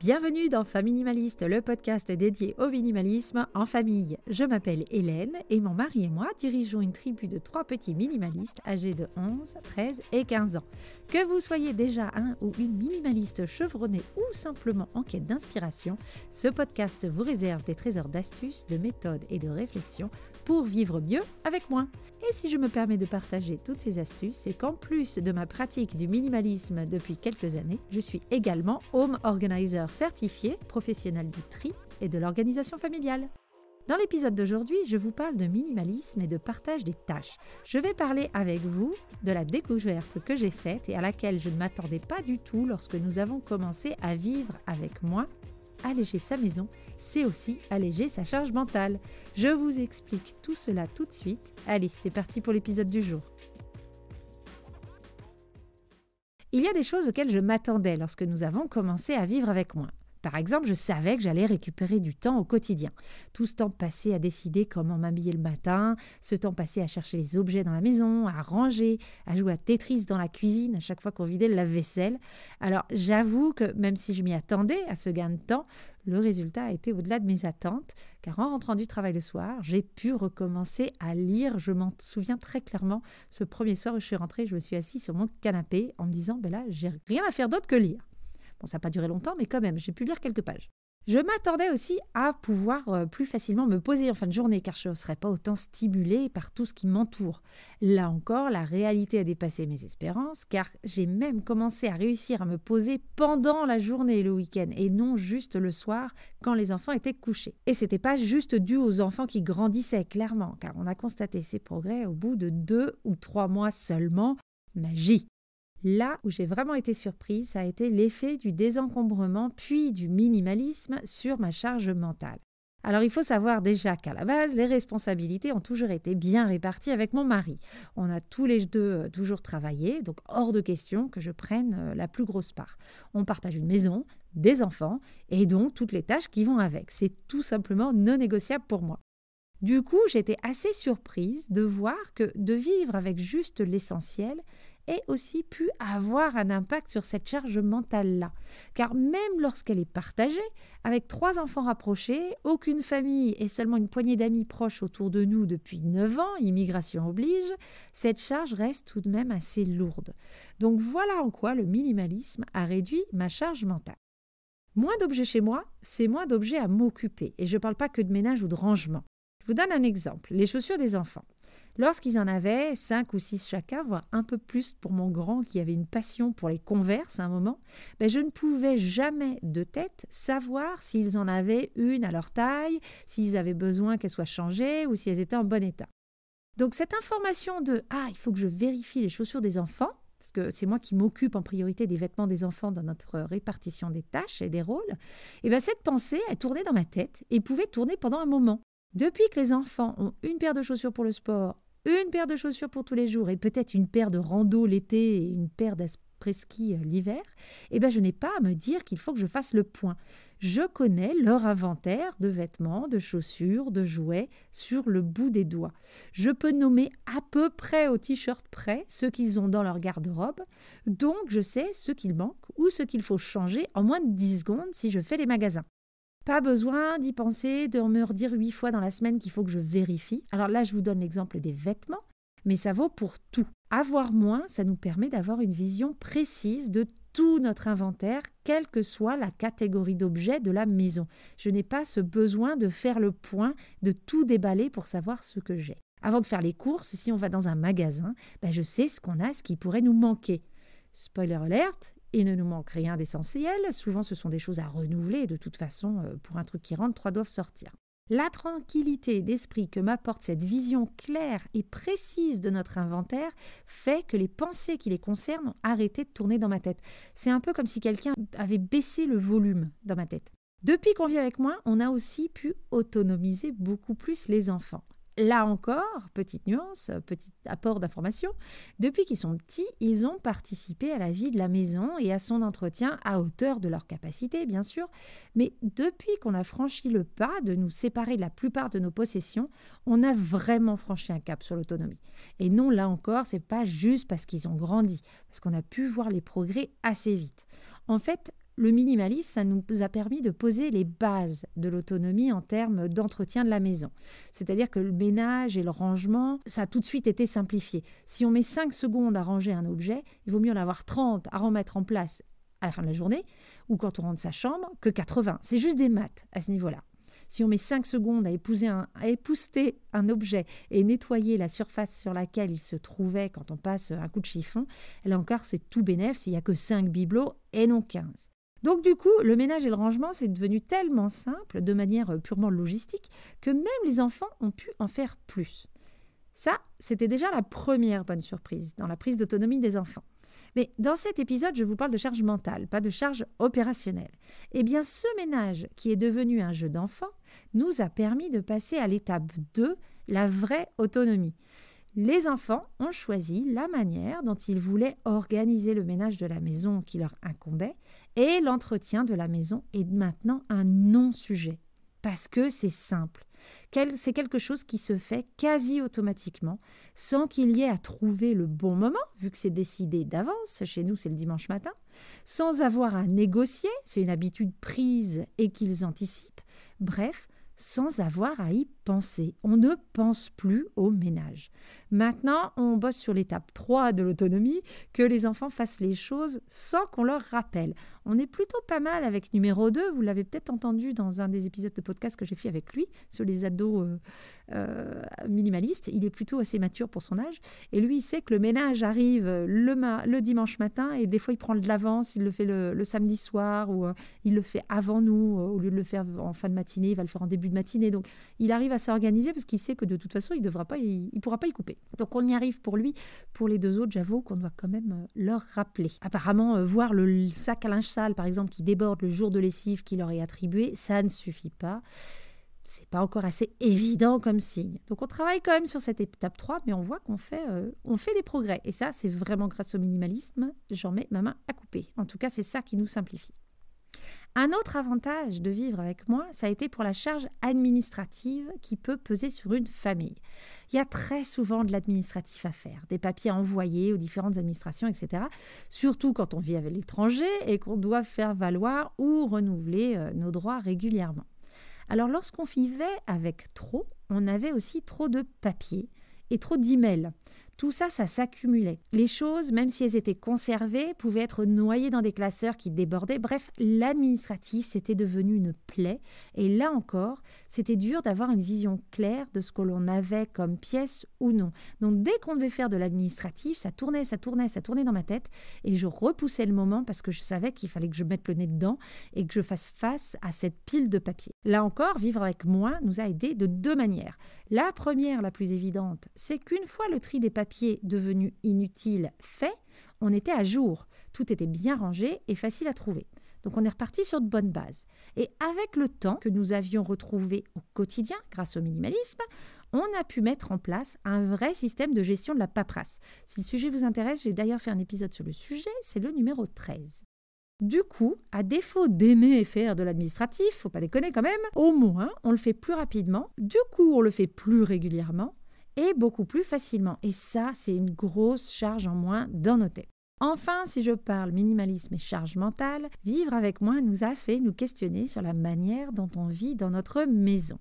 Bienvenue dans Faminimaliste, le podcast dédié au minimalisme en famille. Je m'appelle Hélène et mon mari et moi dirigeons une tribu de trois petits minimalistes âgés de 11, 13 et 15 ans. Que vous soyez déjà un ou une minimaliste chevronné ou simplement en quête d'inspiration, ce podcast vous réserve des trésors d'astuces, de méthodes et de réflexions pour vivre mieux avec moi. Et si je me permets de partager toutes ces astuces, c'est qu'en plus de ma pratique du minimalisme depuis quelques années, je suis également home organizer certifié, professionnel du tri et de l'organisation familiale. Dans l'épisode d'aujourd'hui, je vous parle de minimalisme et de partage des tâches. Je vais parler avec vous de la découverte que j'ai faite et à laquelle je ne m'attendais pas du tout lorsque nous avons commencé à vivre avec moi. Alléger sa maison, c'est aussi alléger sa charge mentale. Je vous explique tout cela tout de suite. Allez, c'est parti pour l'épisode du jour. Il y a des choses auxquelles je m'attendais lorsque nous avons commencé à vivre avec moi. Par exemple, je savais que j'allais récupérer du temps au quotidien. Tout ce temps passé à décider comment m'habiller le matin, ce temps passé à chercher les objets dans la maison, à ranger, à jouer à Tetris dans la cuisine à chaque fois qu'on vidait le lave-vaisselle. Alors j'avoue que même si je m'y attendais à ce gain de temps, le résultat a été au-delà de mes attentes, car en rentrant du travail le soir, j'ai pu recommencer à lire. Je m'en souviens très clairement, ce premier soir où je suis rentrée, je me suis assise sur mon canapé en me disant, ben là, j'ai rien à faire d'autre que lire. Bon, ça n'a pas duré longtemps, mais quand même, j'ai pu lire quelques pages. Je m'attendais aussi à pouvoir euh, plus facilement me poser en fin de journée, car je ne serais pas autant stimulée par tout ce qui m'entoure. Là encore, la réalité a dépassé mes espérances, car j'ai même commencé à réussir à me poser pendant la journée et le week-end, et non juste le soir quand les enfants étaient couchés. Et c'était pas juste dû aux enfants qui grandissaient, clairement, car on a constaté ces progrès au bout de deux ou trois mois seulement. Magie. Là où j'ai vraiment été surprise, ça a été l'effet du désencombrement puis du minimalisme sur ma charge mentale. Alors il faut savoir déjà qu'à la base, les responsabilités ont toujours été bien réparties avec mon mari. On a tous les deux euh, toujours travaillé, donc hors de question que je prenne euh, la plus grosse part. On partage une maison, des enfants, et donc toutes les tâches qui vont avec. C'est tout simplement non négociable pour moi. Du coup, j'étais assez surprise de voir que de vivre avec juste l'essentiel, ait aussi pu avoir un impact sur cette charge mentale-là. Car même lorsqu'elle est partagée, avec trois enfants rapprochés, aucune famille et seulement une poignée d'amis proches autour de nous depuis 9 ans, immigration oblige, cette charge reste tout de même assez lourde. Donc voilà en quoi le minimalisme a réduit ma charge mentale. Moins d'objets chez moi, c'est moins d'objets à m'occuper. Et je ne parle pas que de ménage ou de rangement. Vous donne un exemple. Les chaussures des enfants. Lorsqu'ils en avaient cinq ou six chacun, voire un peu plus pour mon grand qui avait une passion pour les converses à un moment, ben je ne pouvais jamais de tête savoir s'ils en avaient une à leur taille, s'ils avaient besoin qu'elles soient changées ou si elles étaient en bon état. Donc cette information de ah il faut que je vérifie les chaussures des enfants parce que c'est moi qui m'occupe en priorité des vêtements des enfants dans notre répartition des tâches et des rôles, et eh bien cette pensée, elle tournait dans ma tête et pouvait tourner pendant un moment. Depuis que les enfants ont une paire de chaussures pour le sport, une paire de chaussures pour tous les jours et peut-être une paire de rando l'été et une paire d'après-ski euh, l'hiver, eh bien je n'ai pas à me dire qu'il faut que je fasse le point. Je connais leur inventaire de vêtements, de chaussures, de jouets sur le bout des doigts. Je peux nommer à peu près au t-shirt près ce qu'ils ont dans leur garde-robe, donc je sais ce qu'il manque ou ce qu'il faut changer en moins de 10 secondes si je fais les magasins. Pas besoin d'y penser, de me redire huit fois dans la semaine qu'il faut que je vérifie. Alors là, je vous donne l'exemple des vêtements, mais ça vaut pour tout. Avoir moins, ça nous permet d'avoir une vision précise de tout notre inventaire, quelle que soit la catégorie d'objets de la maison. Je n'ai pas ce besoin de faire le point, de tout déballer pour savoir ce que j'ai. Avant de faire les courses, si on va dans un magasin, ben je sais ce qu'on a, ce qui pourrait nous manquer. Spoiler alert, il ne nous manque rien d'essentiel. Souvent, ce sont des choses à renouveler. de toute façon, euh, pour un truc qui rentre, trois doivent sortir. La tranquillité d'esprit que m'apporte cette vision claire et précise de notre inventaire fait que les pensées qui les concernent ont arrêté de tourner dans ma tête. C'est un peu comme si quelqu'un avait baissé le volume dans ma tête. Depuis qu'on vit avec moi, on a aussi pu autonomiser beaucoup plus les enfants. Là encore, petite nuance, petit apport d'information, depuis qu'ils sont petits, ils ont participé à la vie de la maison et à son entretien à hauteur de leur capacité, bien sûr. Mais depuis qu'on a franchi le pas de nous séparer de la plupart de nos possessions, on a vraiment franchi un cap sur l'autonomie. Et non, là encore, c'est pas juste parce qu'ils ont grandi, parce qu'on a pu voir les progrès assez vite. En fait, le minimalisme, ça nous a permis de poser les bases de l'autonomie en termes d'entretien de la maison. C'est-à-dire que le ménage et le rangement, ça a tout de suite été simplifié. Si on met 5 secondes à ranger un objet, il vaut mieux en avoir 30 à remettre en place à la fin de la journée ou quand on rentre sa chambre que 80. C'est juste des maths à ce niveau-là. Si on met 5 secondes à, épouser un, à épouster un objet et nettoyer la surface sur laquelle il se trouvait quand on passe un coup de chiffon, là encore, c'est tout bénéf s'il n'y a que 5 bibelots et non 15. Donc du coup, le ménage et le rangement, c'est devenu tellement simple, de manière purement logistique, que même les enfants ont pu en faire plus. Ça, c'était déjà la première bonne surprise dans la prise d'autonomie des enfants. Mais dans cet épisode, je vous parle de charge mentale, pas de charge opérationnelle. Eh bien, ce ménage, qui est devenu un jeu d'enfant, nous a permis de passer à l'étape 2, la vraie autonomie. Les enfants ont choisi la manière dont ils voulaient organiser le ménage de la maison qui leur incombait et l'entretien de la maison est maintenant un non-sujet parce que c'est simple. C'est quelque chose qui se fait quasi automatiquement, sans qu'il y ait à trouver le bon moment, vu que c'est décidé d'avance, chez nous c'est le dimanche matin, sans avoir à négocier, c'est une habitude prise et qu'ils anticipent. Bref, sans avoir à y On ne pense plus au ménage. Maintenant, on bosse sur l'étape 3 de l'autonomie, que les enfants fassent les choses sans qu'on leur rappelle. On est plutôt pas mal avec numéro 2, vous l'avez peut-être entendu dans un des épisodes de podcast que j'ai fait avec lui sur les ados euh, euh, minimalistes. Il est plutôt assez mature pour son âge. Et lui, il sait que le ménage arrive le, le dimanche matin et des fois il prend de l'avance, il le fait le, samedi soir ou euh, il le fait avant nous, au lieu de le faire en fin de matinée, il va le faire en début de matinée. Donc il arrive à s'organiser parce qu'il sait que de toute façon, il ne pas, il, pourra pas y couper. Donc on y arrive pour lui. Pour les deux autres, j'avoue qu'on doit quand même euh, leur rappeler. Apparemment, euh, voir le sac à linge sale, par exemple, qui déborde le jour de lessive qui leur est attribué, ça ne suffit pas. C'est pas encore assez évident comme signe. Donc on travaille quand même sur cette étape 3, mais on voit qu'on fait, euh, fait des progrès. Et ça, c'est vraiment grâce au minimalisme. J'en mets ma main à couper. En tout cas, c'est ça qui nous simplifie. Un autre avantage de vivre avec moi, ça a été pour la charge administrative qui peut peser sur une famille. Il y a très souvent de l'administratif à faire, des papiers envoyés aux différentes administrations, etc. Surtout quand on vit avec l'étranger et qu'on doit faire valoir ou renouveler euh, nos droits régulièrement. Alors lorsqu'on vivait avec trop, on avait aussi trop de papiers et trop d'emails. Tout ça, ça s'accumulait. Les choses, même si elles étaient conservées, pouvaient être noyées dans des classeurs qui débordaient. Bref, l'administratif, c'était devenu une plaie. Et là encore, c'était dur d'avoir une vision claire de ce que l'on avait comme pièce ou non. Donc dès qu'on devait faire de l'administratif, ça tournait, ça tournait, ça tournait dans ma tête. Et je repoussais le moment parce que je savais qu'il fallait que je mette le nez dedans et que je fasse face à cette pile de papier. Là encore, vivre avec moins nous a aidé de deux manières. La première, la plus évidente, c'est qu'une fois le tri des papiers devenu inutile fait, on était à jour. Tout était bien rangé et facile à trouver. Donc on est reparti sur de bonnes bases. Et avec le temps que nous avions retrouvé au quotidien grâce au minimalisme, on a pu mettre en place un vrai système de gestion de la paperasse. Si le sujet vous intéresse, j'ai d'ailleurs fait un épisode sur le sujet, c'est le numéro 13. Du coup, à défaut d'aimer faire de l'administratif, faut pas déconner quand même, au moins on le fait plus rapidement, du coup on le fait plus régulièrement, et beaucoup plus facilement. Et ça, c'est une grosse charge en moins dans nos têtes. Enfin, si je parle minimalisme et charge mentale, vivre avec moi nous a fait nous questionner sur la manière dont on vit dans notre maison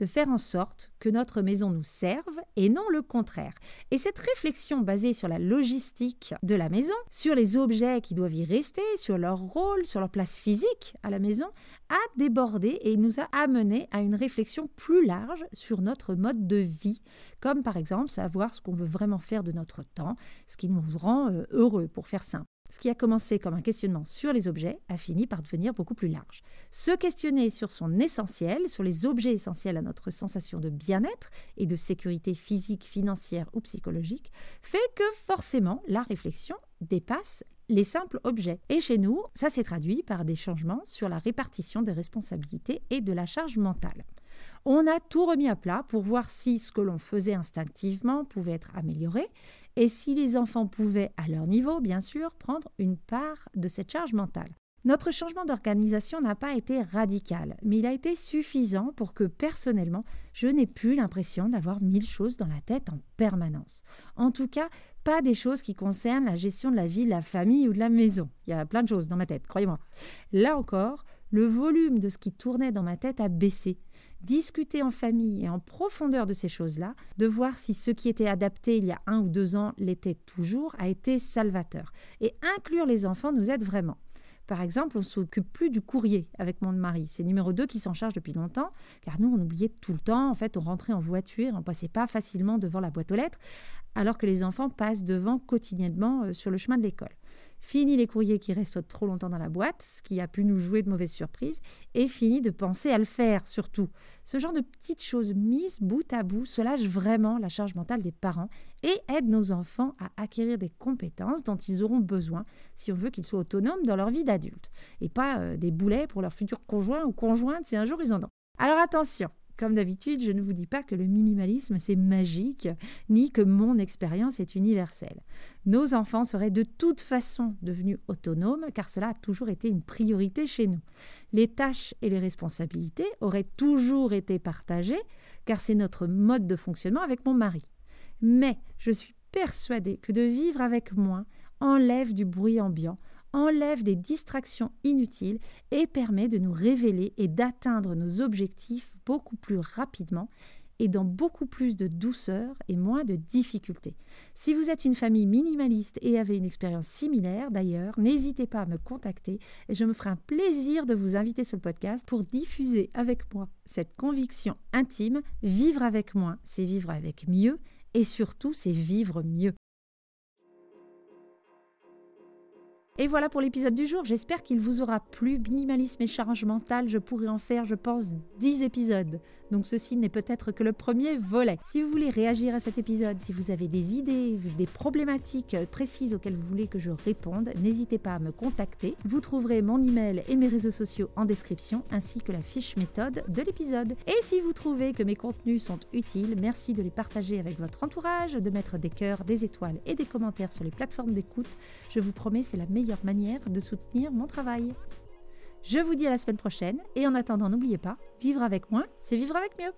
de faire en sorte que notre maison nous serve et non le contraire. Et cette réflexion basée sur la logistique de la maison, sur les objets qui doivent y rester, sur leur rôle, sur leur place physique à la maison, a débordé et nous a amené à une réflexion plus large sur notre mode de vie, comme par exemple savoir ce qu'on veut vraiment faire de notre temps, ce qui nous rend euh, heureux, pour faire simple. Ce qui a commencé comme un questionnement sur les objets a fini par devenir beaucoup plus large. Se questionner sur son essentiel, sur les objets essentiels à notre sensation de bien-être et de sécurité physique, financière ou psychologique, fait que forcément la réflexion dépasse les simples objets. Et chez nous, ça s'est traduit par des changements sur la répartition des responsabilités et de la charge mentale. On a tout remis à plat pour voir si ce que l'on faisait instinctivement pouvait être amélioré et si les enfants pouvaient, à leur niveau bien sûr, prendre une part de cette charge mentale. Notre changement d'organisation n'a pas été radical, mais il a été suffisant pour que personnellement, je n'ai plus l'impression d'avoir mille choses dans la tête en permanence. En tout cas, pas des choses qui concernent la gestion de la vie, de la famille ou de la maison. Il y a plein de choses dans ma tête, croyez-moi. Là encore, le volume de ce qui tournait dans ma tête a baissé. Discuter en famille et en profondeur de ces choses-là, de voir si ce qui était adapté il y a un ou deux ans l'était toujours, a été salvateur. Et inclure les enfants nous aide vraiment. Par exemple, on ne s'occupe plus du courrier avec mon mari. C'est numéro 2 qui s'en charge depuis longtemps, car nous, on oubliait tout le temps. En fait, on rentrait en voiture, on passait pas facilement devant la boîte aux lettres, alors que les enfants passent devant quotidiennement euh, sur le chemin de l'école. Fini les courriers qui restent trop longtemps dans la boîte, ce qui a pu nous jouer de mauvaises surprises, et fini de penser à le faire surtout. Ce genre de petites choses mises bout à bout soulage vraiment la charge mentale des parents et aide nos enfants à acquérir des compétences dont ils auront besoin si on veut qu'ils soient autonomes dans leur vie d'adulte, et pas euh, des boulets pour leur futur conjoint ou conjointe si un jour ils en ont. Alors attention, comme d'habitude, je ne vous dis pas que le minimalisme c'est magique, ni que mon expérience est universelle. Nos enfants seraient de toute façon devenus autonomes, car cela a toujours été une priorité chez nous. Les tâches et les responsabilités auraient toujours été partagées, car c'est notre mode de fonctionnement avec mon mari. Mais je suis persuadée que de vivre avec moins enlève du bruit ambiant, enlève des distractions inutiles et permet de nous révéler et d'atteindre nos objectifs beaucoup plus rapidement et dans beaucoup plus de douceur et moins de difficultés. Si vous êtes une famille minimaliste et avez une expérience similaire d'ailleurs, n'hésitez pas à me contacter et je me ferai un plaisir de vous inviter sur le podcast pour diffuser avec moi cette conviction intime, vivre avec moins, c'est vivre avec mieux et surtout c'est vivre mieux. Et voilà pour l'épisode du jour. J'espère qu'il vous aura plu. Minimalisme et charge mentale, je pourrais en faire, je pense, 10 épisodes. Donc ceci n'est peut-être que le premier volet. Si vous voulez réagir à cet épisode, si vous avez des idées, des problématiques précises auxquelles vous voulez que je réponde, n'hésitez pas à me contacter. Vous trouverez mon email et mes réseaux sociaux en description, ainsi que la fiche méthode de l'épisode. Et si vous trouvez que mes contenus sont utiles, merci de les partager avec votre entourage, de mettre des cœurs, des étoiles et des commentaires sur les plateformes d'écoute. Je vous promets, c'est la manière de soutenir mon travail. Je vous dis à la semaine prochaine et en attendant, n'oubliez pas, vivre avec moins, c'est vivre avec mieux.